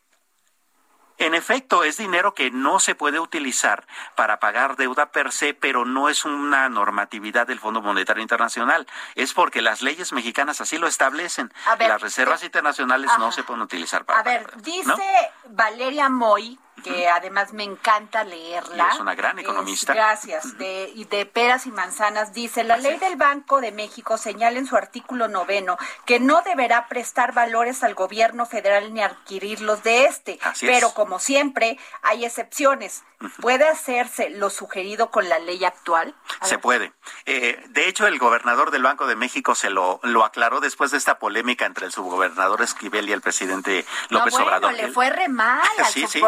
en efecto, es dinero que no se puede utilizar para pagar deuda per se, pero no es una normatividad del Fondo Monetario Internacional. Es porque las leyes mexicanas así lo establecen. las reservas internacionales no se pueden utilizar para. A ver, dice Valeria Moy que además me encanta leerla. es una gran economista. gracias. De, y de peras y manzanas dice, la ley del Banco de México señala en su artículo noveno que no deberá prestar valores al gobierno federal ni adquirirlos de este. pero como siempre, hay excepciones. ¿Puede hacerse lo sugerido con la ley actual? Se puede. Eh, de hecho, el gobernador del Banco de México se lo, lo aclaró después de esta polémica entre el subgobernador Esquivel y el presidente López no, bueno, Obrador. le fue re mal al sí, sí,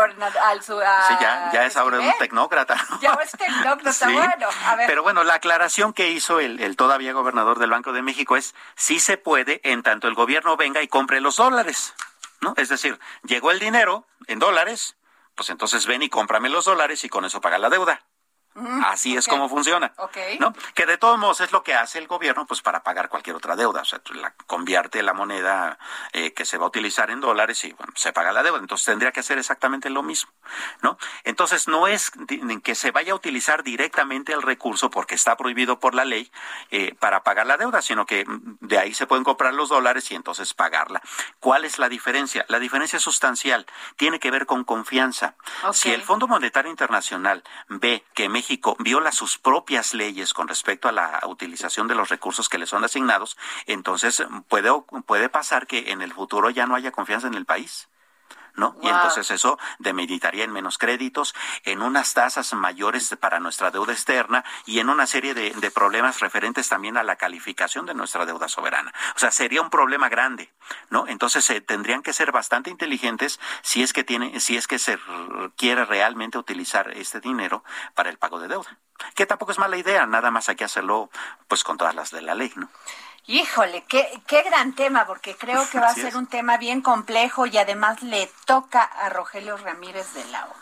ya, ya es ahora un tecnócrata. Ya es tecnócrata, bueno. A ver. Pero bueno, la aclaración que hizo el, el todavía gobernador del Banco de México es sí se puede en tanto el gobierno venga y compre los dólares. ¿No? Es decir, llegó el dinero en dólares, pues entonces ven y cómprame los dólares y con eso paga la deuda. Así es como funciona. ¿no? Que de todos modos es lo que hace el gobierno pues para pagar cualquier otra deuda. O sea, la, convierte la moneda eh, que se va a utilizar en dólares y se paga la deuda. Entonces tendría que hacer exactamente lo mismo. ¿no? Entonces no es que se vaya a utilizar directamente el recurso porque está prohibido por la ley eh, para pagar la deuda, sino que mm, de ahí se pueden comprar los dólares y entonces pagarla. ¿Cuál es la diferencia? La diferencia sustancial. Tiene que ver con confianza. Si el Fondo Monetario Internacional ve que México viola sus propias leyes con respecto a la utilización de los recursos que le son asignados, entonces puede, puede pasar que en el futuro ya no haya confianza en el país. ¿No? Y entonces eso demeritaría en menos créditos, en unas tasas mayores para nuestra deuda externa y en una serie de, problemas referentes también a la calificación de nuestra deuda soberana. O sea, sería un problema grande, ¿no? Entonces eh, tendrían que ser bastante inteligentes si es que tiene, si es que se quiere realmente utilizar este dinero para el pago de deuda. Que tampoco es mala idea, nada más hay que hacerlo pues con todas las de la ley, ¿no? Híjole, qué, qué gran tema, porque creo que va a ser un tema bien complejo y además le toca a Rogelio Ramírez de la O.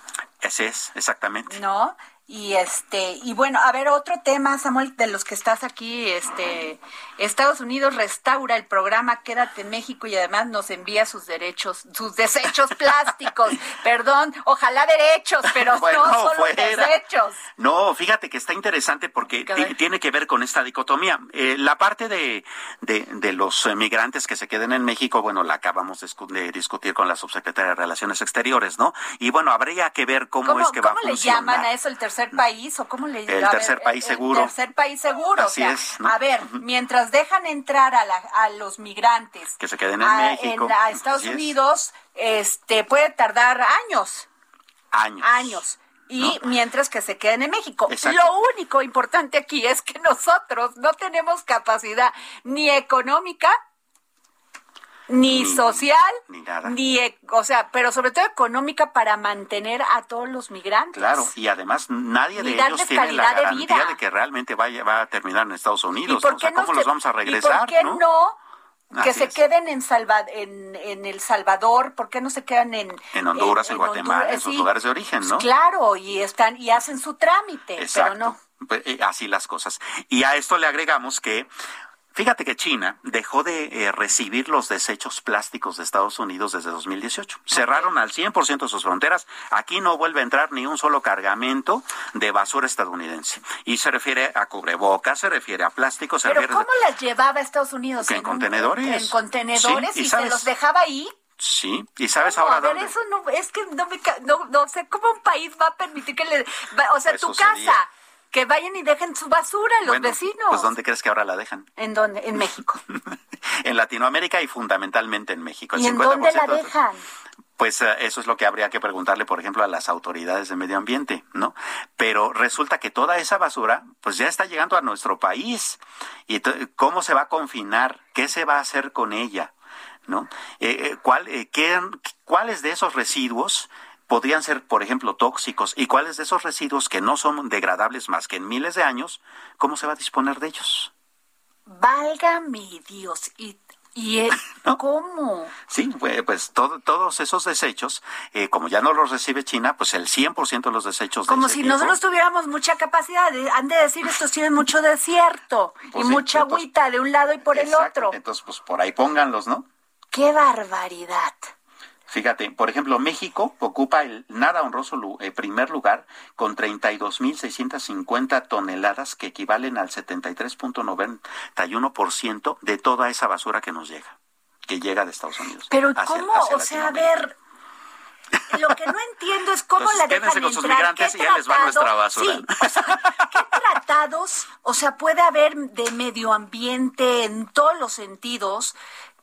Ese es, exactamente. ¿No? Y este, y bueno, a ver, otro tema, Samuel, de los que estás aquí, este, Estados Unidos restaura el programa Quédate en México y además nos envía sus derechos, sus desechos plásticos. Perdón, ojalá derechos, pero no solo desechos. No, fíjate que está interesante porque tiene que ver con esta dicotomía. Eh, la parte de, de, los migrantes que se queden en México, bueno, la acabamos de, discutir con la subsecretaria de Relaciones Exteriores, ¿no? Y bueno, habría que ver cómo, es que va a funcionar. ¿Cómo le llaman a eso el tercer tercer país o cómo le El tercer país seguro. El tercer país seguro. Así o sea, es, ¿no? A ver, mientras dejan entrar a, la, a los migrantes Que se queden en a, México. en- a Estados Así es. Unidos, este puede tardar años, Años. años. Y mientras que se queden en México. Exacto. Lo único importante aquí es que nosotros no tenemos capacidad ni económica, ni, Ni- social, ni nada. ni o sea, pero sobre todo económica para mantener a todos los migrantes. Claro, y además nadie de ellos tiene la de garantía vida. de que realmente vaya, va a terminar en Estados ¿Y Unidos. por ¿no? O sea, ¿cómo se- los vamos a ¿Y por regresar? qué no? no? que Así se es. queden en, Salva, en, en El Salvador, ¿por qué no se quedan en En Honduras, en, Guatemala, Honduras? en sus Sí, lugares de origen, pues ¿no? claro, y están y hacen su trámite, Exacto. pero no. Pues, eh, así las cosas. Y a esto le agregamos que, fíjate que China dejó de eh, recibir los desechos plásticos de Estados Unidos desde 2018. Cerraron al 100% sus fronteras. Aquí no vuelve a entrar ni un solo cargamento de basura estadounidense. Y se refiere a cubrebocas, se refiere a plástico, se Pero refiere... ¿cómo las llevaba a Estados Unidos? Que en un- contenedores. En contenedores Sí, y y, se los dejaba ahí. Sí, y sabes ahora a ver, dónde... eso no, es que no me, no, no sé cómo un país va a permitir que le, va- o sea, tu casa, que vayan y dejen su basura los Bueno, vecinos. Pues ¿dónde crees que ahora la dejan? ¿En dónde? En México. en Latinoamérica y fundamentalmente en México. El ¿Y en dónde la 50% de- dejan? Pues eh, eso es lo que habría que preguntarle, por ejemplo, a las autoridades de medio ambiente, ¿no? Pero resulta que toda esa basura, pues ya está llegando a nuestro país. ¿Y cómo se va a confinar? ¿Qué se va a hacer con ella? ¿No? Eh, eh, ¿cuál, eh, qué- ¿Cuáles de esos residuos podrían ser, por ejemplo, tóxicos? ¿Y cuáles de esos residuos que no son degradables más que en miles de años, cómo se va a disponer de ellos? Valga mi Dios. ¿Y, y eh, cómo? Sí, pues, pues todo- todos esos desechos, eh, como ya no los recibe China, pues el 100% de los desechos de Como si nosotros tuviéramos mucha capacidad. de- Han de decir, estos tienen mucho desierto Pues y sí, mucha entonces- agüita de un lado y por el otro. Entonces, pues por ahí pónganlos, ¿no? ¡Qué barbaridad! Fíjate, por ejemplo, México ocupa el nada honroso eh, primer lugar con 32.650 toneladas que equivalen al 73.91% de toda esa basura que nos llega, que llega de Estados Unidos. Pero hacia- ¿cómo? hacia O sea, a ver, lo que no entiendo es cómo Entonces, la quédense dejan con sus entrar. migrantes ¿Qué y ya les va nuestra basura. Sí, o sea, ¿qué tratados, o sea, puede haber de medio ambiente en todos los sentidos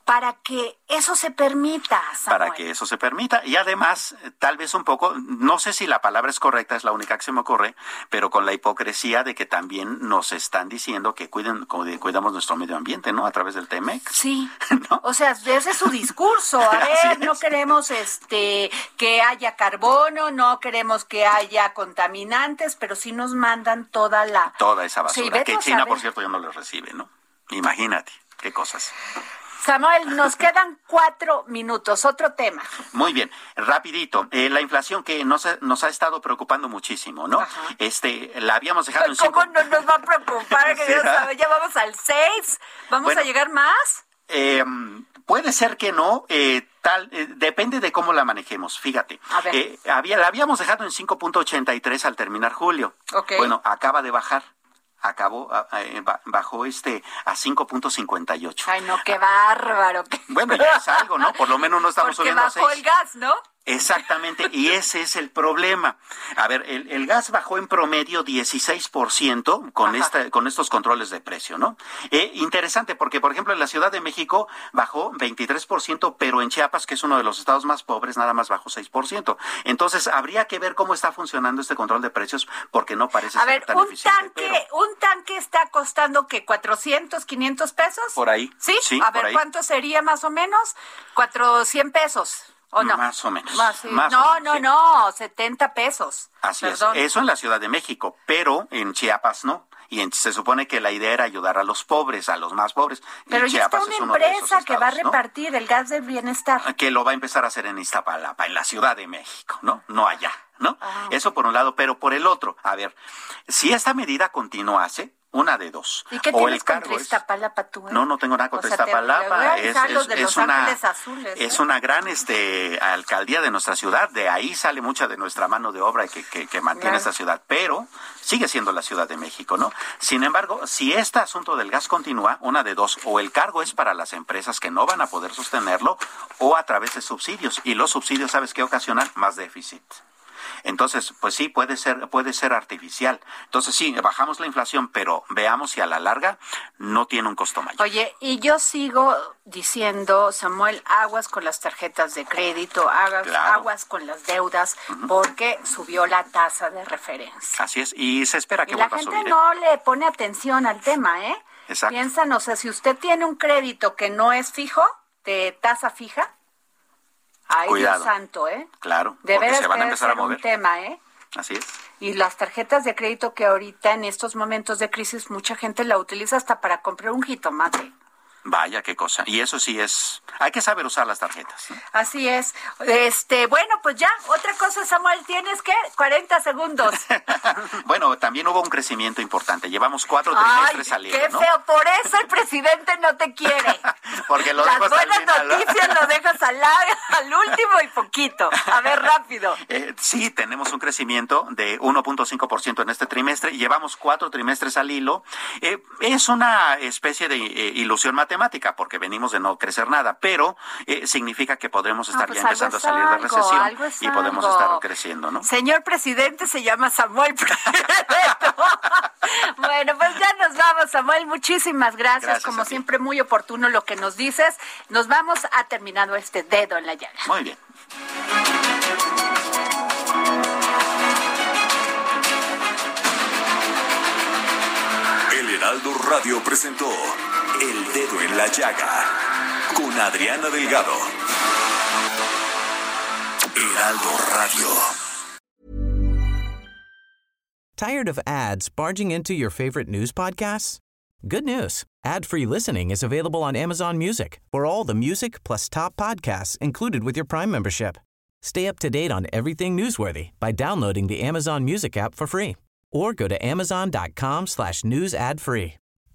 para que eso se permita, para que eso se permita. Y además, eh, tal vez un poco, no sé si la palabra es correcta, es la única que se me ocurre, pero con la hipocresía de que también nos están diciendo que cuiden, cu- cuidamos nuestro medio ambiente, ¿no? A través del TEMEC. Sí, o sea, ese es su discurso. A ver, no queremos este que haya carbono, no queremos que haya contaminantes, pero sí nos mandan toda la Toda esa basura, que China, por cierto, ya no les recibe, ¿no? Imagínate, qué cosas. Samuel, nos quedan cuatro minutos. Otro tema. Muy bien, rapidito. Eh, la inflación que nos, ha- nos ha estado preocupando muchísimo, ¿no? Este, la habíamos dejado en ¿Cómo cinco... no nos va a preocupar? Que Sí, Dios ¿verdad? sabe, ya vamos al seis. ¿Vamos Bueno. a llegar más? Eh, puede ser que no, eh, tal, eh, depende de cómo la manejemos. Fíjate, A ver. Eh, había, la habíamos dejado en 5.83 al terminar julio. Bueno, acaba de bajar. Acabó, eh, ba- bajó este a 5.58. Ay, no, qué bárbaro. Bueno, ya es algo, ¿no? Por lo menos no estamos Porque subiendo a bajó 6. el gas, ¿no? Exactamente, y ese es el problema. A ver, el, el gas bajó en promedio 16% con, esta, con estos controles de precio, ¿no? Eh, interesante, porque por ejemplo en la Ciudad de México bajó 23%, pero en Chiapas, que es uno de los estados más pobres, nada más bajó 6%. Entonces, habría que ver cómo está funcionando este control de precios, porque no parece A ser ver, tan un eficiente. tanque, pero un tanque está costando que 400, 500 pesos. Por ahí. ¿Sí? Sí, a ver. ¿cuánto sería más o menos? 400 pesos. ¿O no? Más o menos, Más, sí. más o no, menos, no, sí. no, 70 pesos. Así Perdón. es. Eso en la Ciudad de México, pero en Chiapas no. Y en- se supone que la idea era ayudar a los pobres, a los más pobres. Pero ya está una es empresa que va a repartir el gas del bienestar. que lo va a empezar a hacer en Iztapalapa, en la Ciudad de México, ¿no? No allá, ¿no? Ah. Eso por un lado, pero por el otro, a ver, si esta medida continuase, una de dos. ¿Y qué o tienes el cargo contra es- Iztapalapa tú? eh? No, no tengo nada contra O sea, Iztapalapa. Es, es- una, Azules, es ¿eh? una gran este, alcaldía de nuestra ciudad. De ahí sale mucha de nuestra mano de obra que, que, que mantiene Claro. esta ciudad. Pero sigue siendo la Ciudad de México, ¿no? Sin embargo, si este asunto del gas continúa, una de dos, o el cargo es para las empresas que no van a poder sostenerlo, o a través de subsidios. Y los subsidios, ¿sabes qué ocasionan? Más déficit. Entonces, pues sí, puede ser, puede ser artificial. Entonces sí, bajamos la inflación, pero veamos si a la larga no tiene un costo mayor. Oye, y yo sigo diciendo, Samuel, aguas con las tarjetas de crédito, aguas, aguas con las deudas, porque subió la tasa de referencia. Así es, y se espera que y vuelva la a subir. gente ¿eh? no le pone atención al tema, ¿eh? Exacto. Piensan, o sea, si usted tiene un crédito que no es fijo, de tasa fija, ay Cuidado. Dios santo, ¿eh? Claro, De porque se van a empezar a ser un mover. tema, ¿eh? Así es. Y las tarjetas de crédito que ahorita en estos momentos de crisis mucha gente la utiliza hasta para comprar un jitomate. Vaya qué cosa. Y eso sí es, hay que saber usar las tarjetas. ¿no? Así es. Este, bueno, pues ya, otra cosa, Samuel, tienes que 40 segundos. bueno, también hubo un crecimiento importante. Llevamos cuatro trimestres al hilo, qué ¿no? feo, por eso el presidente no te quiere. Porque lo Las buenas noticias lo dejas al, al último y poquito. A ver, rápido. Eh, sí, tenemos un crecimiento de 1.5% en este trimestre. Llevamos cuatro trimestres al hilo. Eh, es una especie de eh, ilusión matemática porque venimos de no crecer nada, pero eh, significa que podremos estar pues ya empezando a salir de algo, recesión algo es y podemos algo. estar creciendo, ¿no? Señor presidente se llama Samuel bueno, pues ya nos vamos, Samuel. Muchísimas gracias. Gracias Como siempre, muy oportuno lo que nos dices. Nos vamos a terminado este dedo en la llaga. Muy bien. El Heraldo Radio presentó El Dedo en la Llaga con Adriana Delgado. Heraldo Radio. Tired of ads barging into your favorite news podcasts? Good news. Ad-free listening is available on Amazon Music for all the music plus top podcasts included with your Prime membership. Stay up to date on everything newsworthy by downloading the Amazon Music app for free or go to amazon.com slash news ad free.